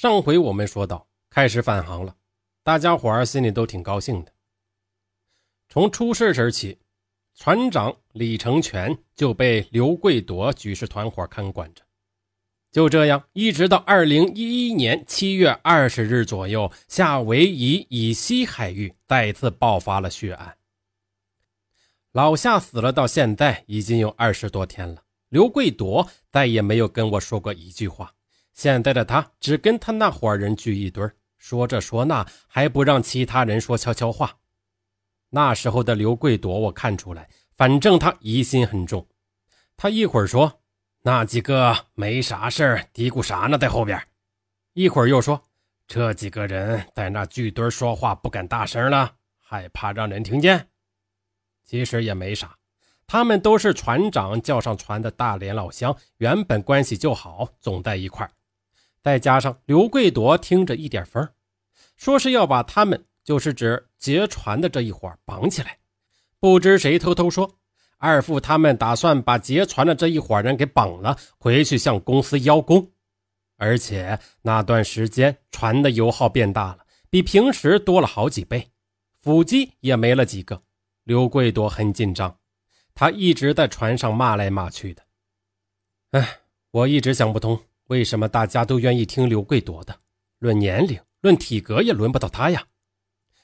上回我们说到，开始返航了，大家伙儿心里都挺高兴的。从出事时起，船长李成全就被刘贵铎举事团伙看管着。就这样，一直到二零一一年七月二十日左右，夏威夷以西海域再次爆发了血案。老夏死了，到现在已经有二十多天了。刘贵铎再也没有跟我说过一句话。现在的他只跟他那伙人聚一堆说这说那，还不让其他人说悄悄话。那时候的刘贵朵，我看出来，反正他疑心很重。他一会儿说那几个没啥事儿，嘀咕啥呢，在后边；一会儿又说这几个人在那聚堆说话不敢大声了，害怕让人听见。其实也没啥，他们都是船长叫上船的大连老乡，原本关系就好，总在一块儿。再加上刘贵铎听着一点风，说是要把他们，就是指劫船的这一伙绑起来。不知谁偷偷说，二副他们打算把劫船的这一伙人给绑了，回去向公司邀功。而且那段时间船的油耗变大了，比平时多了好几倍，腹肌也没了几个。刘贵铎很紧张，他一直在船上骂来骂去的。哎，我一直想不通，为什么大家都愿意听刘贵夺的？论年龄，论体格，也轮不到他呀。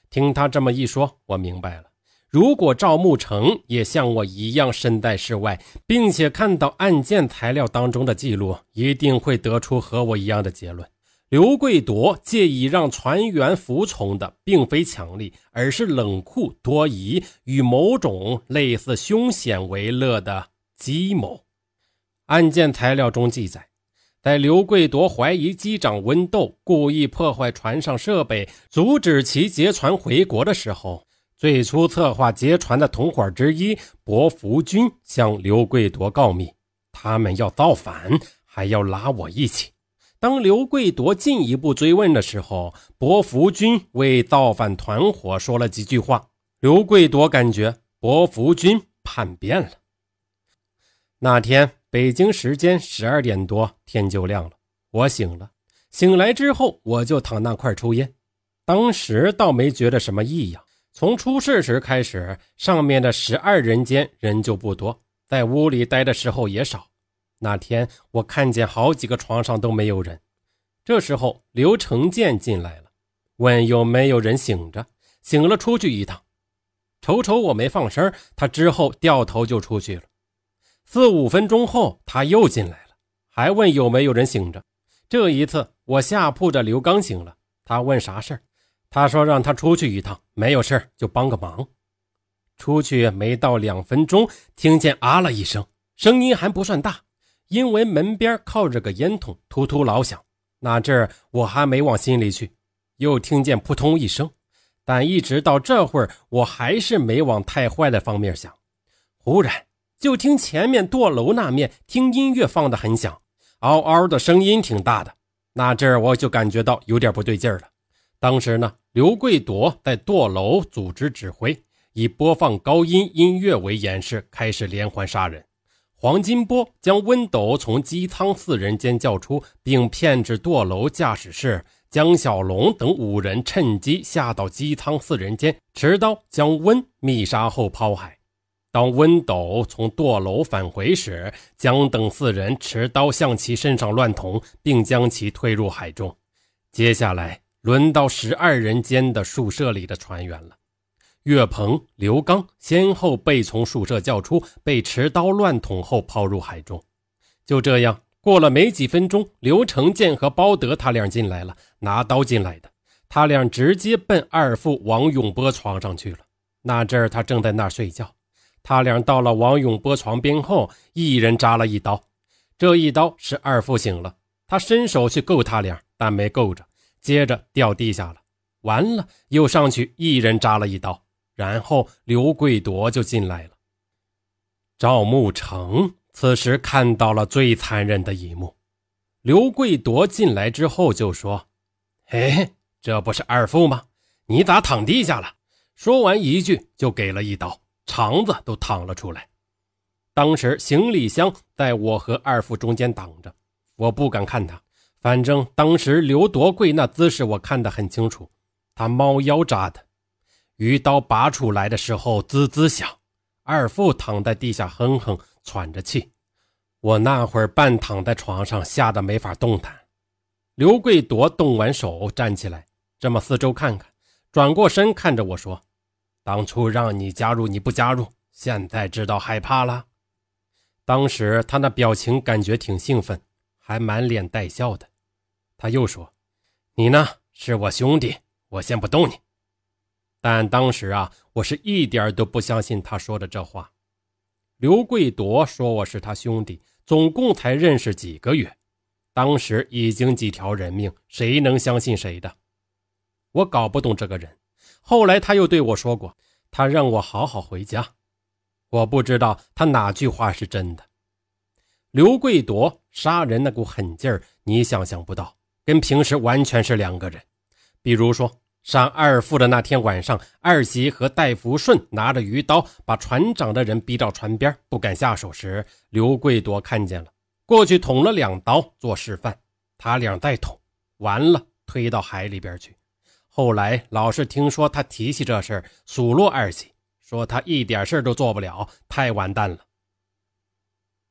听他这么一说，我明白了。如果赵慕成也像我一样身在世外，并且看到案件材料当中的记录，一定会得出和我一样的结论。刘贵夺借以让船员服从的，并非强力，而是冷酷多疑与某种类似凶险为乐的计谋。案件材料中记载，在刘贵夺怀疑机长温斗故意破坏船上设备，阻止其劫船回国的时候，最初策划劫船的同伙之一薄福军向刘贵夺告密，他们要造反，还要拉我一起。当刘贵夺进一步追问的时候，薄福军为造反团伙说了几句话。刘贵夺感觉薄福军叛变了。那天北京时间十二点多，天就亮了，我醒了。醒来之后，我就躺那块抽烟。当时倒没觉得什么异样。从出事时开始，上面的十二人间人就不多，在屋里待的时候也少。那天我看见好几个床上都没有人，这时候刘成建进来了，问有没有人醒着，醒了出去一趟，瞅瞅我没放声，他之后掉头就出去了。四五分钟后他又进来了，还问有没有人醒着。这一次我下铺的刘刚醒了，他问啥事儿他说让他出去一趟，没有事就帮个忙。出去没到两分钟，听见啊了一声，声音还不算大。因为门边靠着个烟筒，突突老响。那阵儿我还没往心里去，又听见扑通一声，但一直到这会儿，我还是没往太坏的方面想。忽然就听前面堕楼那面听音乐放的很响，嗷嗷的声音挺大的。那阵儿我就感觉到有点不对劲了。当时呢，刘贵铎在堕楼组织指挥，以播放高音音乐为演示，开始连环杀人。黄金波将温斗从机舱四人间叫出，并骗至堕楼驾驶室。江小龙等五人趁机下到机舱四人间，持刀将温密杀后抛海。当温斗从堕楼返回时，将等四人持刀向其身上乱捅，并将其推入海中。接下来轮到十二人间的宿舍里的船员了。岳鹏、刘刚先后被从宿舍叫出，被持刀乱捅后抛入海中。就这样过了没几分钟，刘成建和包德他俩进来了，拿刀进来的。他俩直接奔二副王永波床上去了。那阵儿他正在那儿睡觉。他俩到了王永波床边后，一人扎了一刀。这一刀使二富醒了，他伸手去够他俩，但没够着，接着掉地下了。完了，又上去一人扎了一刀。然后刘贵夺就进来了。赵慕成此时看到了最残忍的一幕。刘贵夺进来之后就说：“嘿，这不是二富吗？你咋躺地下了？”说完一句就给了一刀，肠子都淌了出来。当时行李箱在我和二副中间挡着，我不敢看他，反正当时刘夺贵那姿势我看得很清楚，他猫腰扎的，鱼刀拔出来的时候滋滋响，二副躺在地下哼哼喘着气。我那会儿半躺在床上，吓得没法动弹。刘贵夺动完手，站起来，这么四周看看，转过身看着我说：“当初让你加入你不加入，现在知道害怕了。”当时他那表情感觉挺兴奋，还满脸带笑的。他又说：“你呢，是我兄弟，我先不动你。”但当时啊，我是一点都不相信他说的这话。刘贵夺说我是他兄弟，总共才认识几个月，当时已经几条人命，谁能相信谁的？我搞不懂这个人。后来他又对我说过，他让我好好回家。我不知道他哪句话是真的。刘贵夺杀人那股狠劲儿，你想象不到，跟平时完全是两个人。比如说，杀二副的那天晚上，二喜和戴福顺拿着鱼刀把船长的人逼到船边，不敢下手时，刘贵夺看见了，过去捅了两刀做示范。他俩再捅，完了推到海里边去。后来老是听说他提起这事数落二喜。说他一点事都做不了，太完蛋了。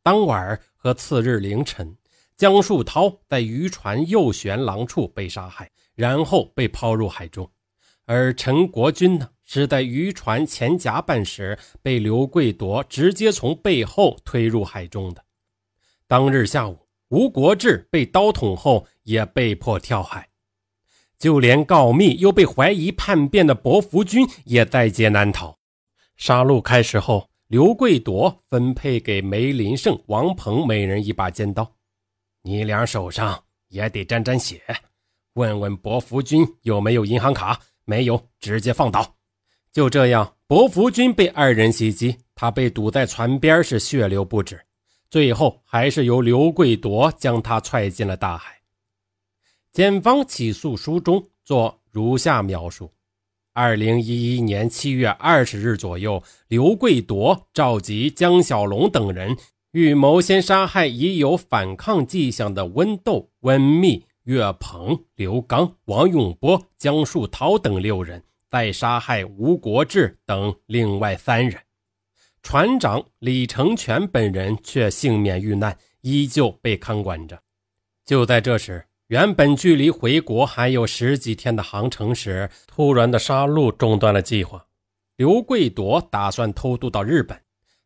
当晚和次日凌晨，江树涛在渔船右舷廊处被杀害，然后被抛入海中；而陈国军呢，是在渔船前甲板时被刘贵夺直接从背后推入海中的。当日下午，吴国志被刀捅后也被迫跳海，就连告密又被怀疑叛变的伯福军也在劫难逃。杀戮开始后，刘贵夺分配给梅林胜、王鹏每人一把尖刀，你俩手上也得沾沾血。问问伯福军有没有银行卡，没有，直接放倒。就这样，伯福军被二人袭击，他被堵在船边，是血流不止。最后，还是由刘贵夺将他踹进了大海。检方起诉书中做如下描述。二零一一年七月二十日左右，刘贵夺召集江小龙等人，预谋先杀害已有反抗迹象的温斗、温密、岳鹏、刘刚、王永波、江树涛等六人，再杀害吴国志等另外三人。船长李成全本人却幸免遇难，依旧被看管着。就在这时。原本距离回国还有十几天的航程时，突然的杀戮中断了计划。刘贵夺打算偷渡到日本，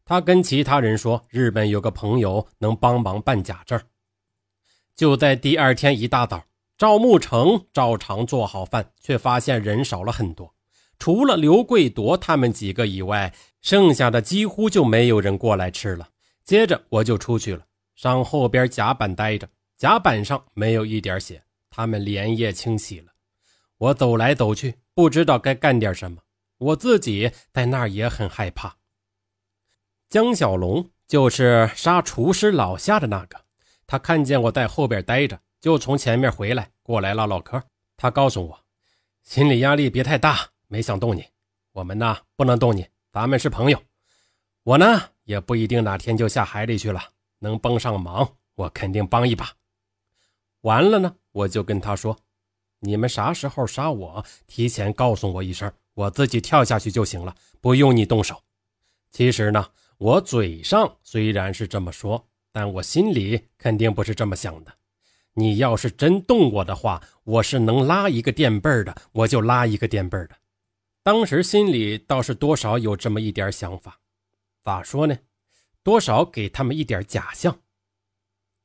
他跟其他人说，日本有个朋友能帮忙办假证。就在第二天一大早，赵慕成照常做好饭，却发现人少了很多，除了刘贵夺他们几个以外，剩下的几乎就没有人过来吃了。接着我就出去了，上后边甲板待着。甲板上没有一点血，他们连夜清洗了。我走来走去，不知道该干点什么。我自己在那儿也很害怕。江小龙就是杀厨师老夏的那个，他看见我在后边待着，就从前面回来过来唠唠嗑。他告诉我，心理压力别太大，没想动你。我们呢不能动你，咱们是朋友。我呢也不一定哪天就下海里去了，能帮上忙，我肯定帮一把。完了呢，我就跟他说：“你们啥时候杀我，提前告诉我一声，我自己跳下去就行了，不用你动手。”其实呢，我嘴上虽然是这么说，但我心里肯定不是这么想的。你要是真动我的话，我是能拉一个垫背的，我就拉一个垫背的。当时心里倒是多少有这么一点想法，咋说呢？多少给他们一点假象。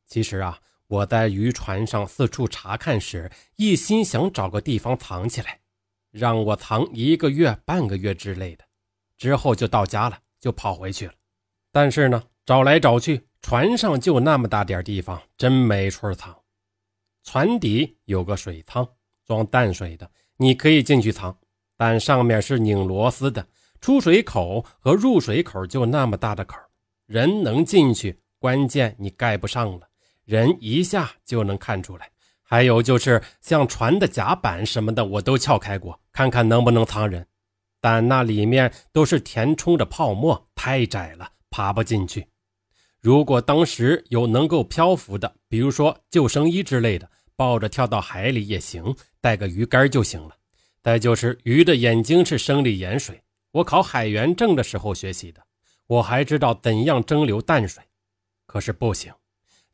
其实啊。我在渔船上四处查看时，一心想找个地方藏起来，让我藏一个月、半个月之类的，之后就到家了，就跑回去了。但是呢，找来找去，船上就那么大点地方，真没处藏。船底有个水舱，装淡水的，你可以进去藏，但上面是拧螺丝的，出水口和入水口就那么大的口，人能进去，关键你盖不上了。人一下就能看出来，还有就是像船的甲板什么的，我都撬开过，看看能不能藏人。但那里面都是填充着泡沫，太窄了，爬不进去。如果当时有能够漂浮的，比如说救生衣之类的，抱着跳到海里也行，带个鱼竿就行了。再就是鱼的眼睛是生理盐水，我考海员证的时候学习的。我还知道怎样蒸馏淡水，可是不行，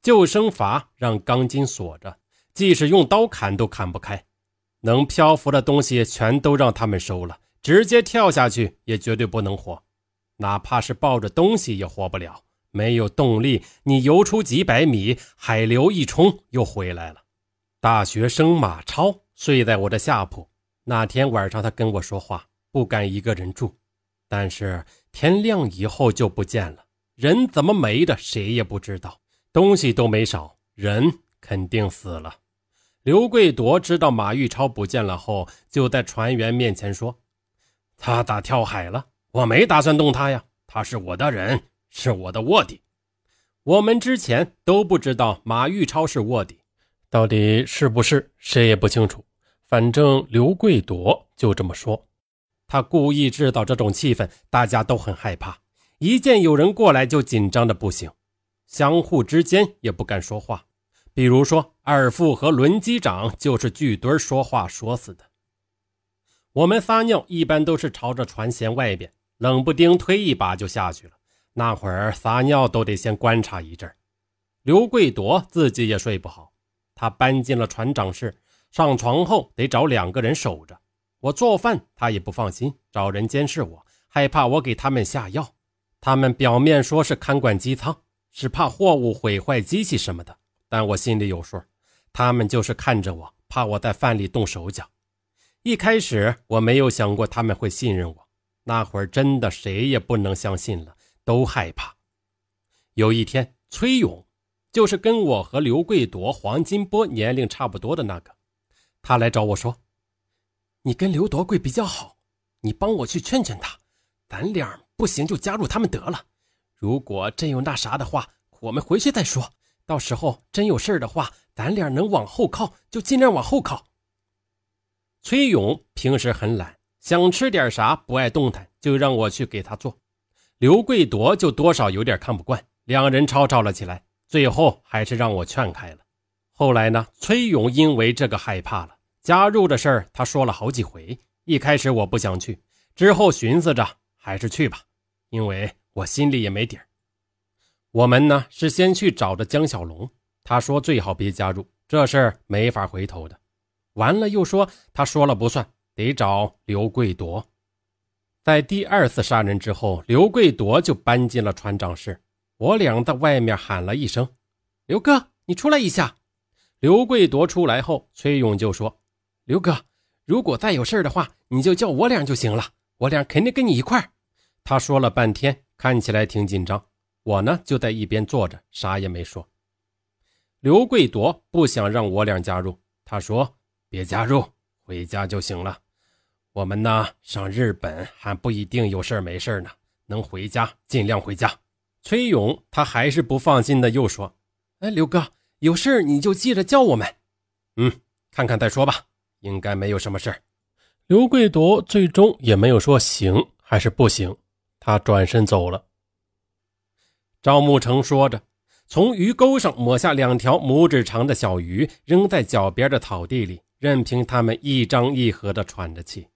救生筏让钢筋锁着，即使用刀砍都砍不开。能漂浮的东西全都让他们收了，直接跳下去也绝对不能活，哪怕是抱着东西也活不了。没有动力，你游出几百米，海流一冲又回来了。大学生马超睡在我的下铺。那天晚上，他跟我说话，不敢一个人住。但是天亮以后就不见了，人怎么没的，谁也不知道。东西都没少，人肯定死了。刘贵铎知道马玉超不见了后，就在船员面前说：“他咋跳海了？我没打算动他呀，他是我的人，是我的卧底。我们之前都不知道马玉超是卧底，到底是不是，谁也不清楚。”反正刘贵铎就这么说，他故意制造这种气氛，大家都很害怕，一见有人过来就紧张的不行，相互之间也不敢说话。比如说二副和轮机长就是聚堆说话说死的。我们撒尿一般都是朝着船舷外边，冷不丁推一把就下去了。那会儿撒尿都得先观察一阵刘贵铎自己也睡不好，他搬进了船长室。上床后得找两个人守着，我做饭他也不放心，找人监视我，害怕我给他们下药。他们表面说是看管机舱，是怕货物毁坏机器什么的，但我心里有数，他们就是看着我，怕我在饭里动手脚。一开始我没有想过他们会信任我，那会儿真的谁也不能相信了，都害怕。有一天，崔勇，就是跟我和刘贵夺、黄金波年龄差不多的那个。他来找我说：“你跟刘夺贵比较好，你帮我去劝劝他，咱俩不行就加入他们得了。如果真有那啥的话，我们回去再说。到时候真有事的话，咱俩能往后靠就尽量往后靠。”崔勇平时很懒，想吃点啥不爱动弹，就让我去给他做。刘贵夺就多少有点看不惯，两人吵吵了起来，最后还是让我劝开了。后来呢？崔勇因为这个害怕了，加入的事儿他说了好几回。一开始我不想去，之后寻思着还是去吧，因为我心里也没底儿。我们呢是先去找的江小龙，他说最好别加入，这事儿没法回头的。完了又说他说了不算，得找刘贵夺。在第二次杀人之后，刘贵夺就搬进了船长室。我俩在外面喊了一声：“刘哥，你出来一下。”刘贵夺出来后，崔勇就说：“刘哥，如果再有事的话，你就叫我俩就行了，我俩肯定跟你一块儿他说了半天，看起来挺紧张。我呢，就在一边坐着，啥也没说。刘贵夺不想让我俩加入，他说：“别加入，回家就行了。我们呢，上日本还不一定有事没事呢，能回家尽量回家。”崔勇他还是不放心的，又说：“哎，刘哥。”有事你就记着叫我们，嗯，看看再说吧，应该没有什么事刘贵夺最终也没有说行还是不行，他转身走了。赵慕成说着，从鱼钩上抹下两条拇指长的小鱼，扔在脚边的草地里，任凭它们一张一合的喘着气。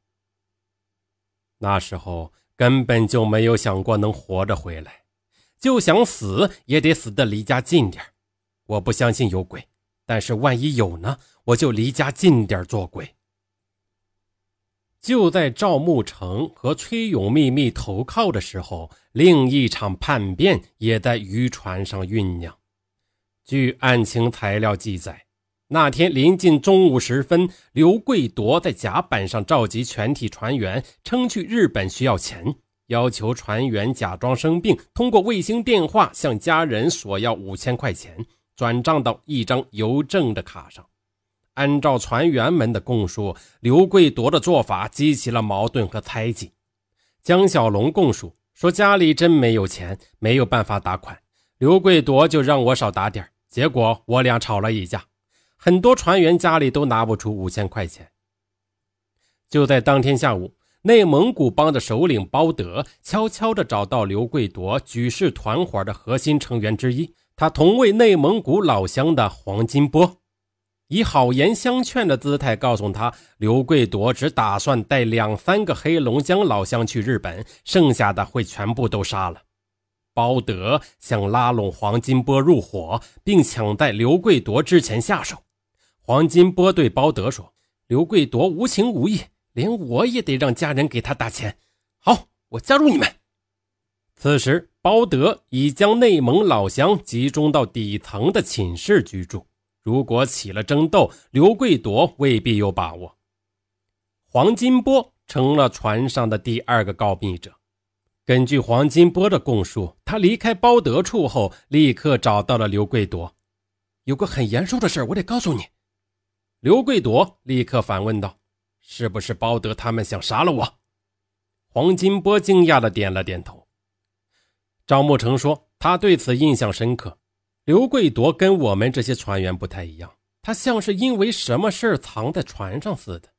那时候根本就没有想过能活着回来，就想死也得死得离家近点我不相信有鬼，但是万一有呢？我就离家近点做鬼。就在赵慕成和崔勇秘密投靠的时候，另一场叛变也在渔船上酝酿。据案情材料记载，那天临近中午时分，刘贵铎在甲板上召集全体船员，称去日本需要钱，要求船员假装生病，通过卫星电话向家人索要五千块钱。转账到一张邮政的卡上。按照船员们的供述，刘贵夺的做法激起了矛盾和猜忌。江小龙供述说，家里真没有钱，没有办法打款，刘贵夺就让我少打点结果我俩吵了一架，很多船员家里都拿不出五千块钱。就在当天下午，内蒙古帮的首领包德悄悄地找到刘贵夺，举事团伙的核心成员之一。他同为内蒙古老乡的黄金波，以好言相劝的姿态告诉他，刘贵夺只打算带两三个黑龙江老乡去日本，剩下的会全部都杀了。包德想拉拢黄金波入伙，并抢在刘贵夺之前下手。黄金波对包德说：“刘贵夺无情无义，连我也得让家人给他打钱。好，我加入你们。”此时，包德已将内蒙老乡集中到底层的寝室居住。如果起了争斗，刘贵夺未必有把握。黄金波成了船上的第二个告密者。根据黄金波的供述，他离开包德处后，立刻找到了刘贵夺。有个很严肃的事我得告诉你。刘贵夺立刻反问道：“是不是包德他们想杀了我？”黄金波惊讶的点了点头。张慕成说：“他对此印象深刻。刘贵夺跟我们这些船员不太一样，他像是因为什么事儿藏在船上似的。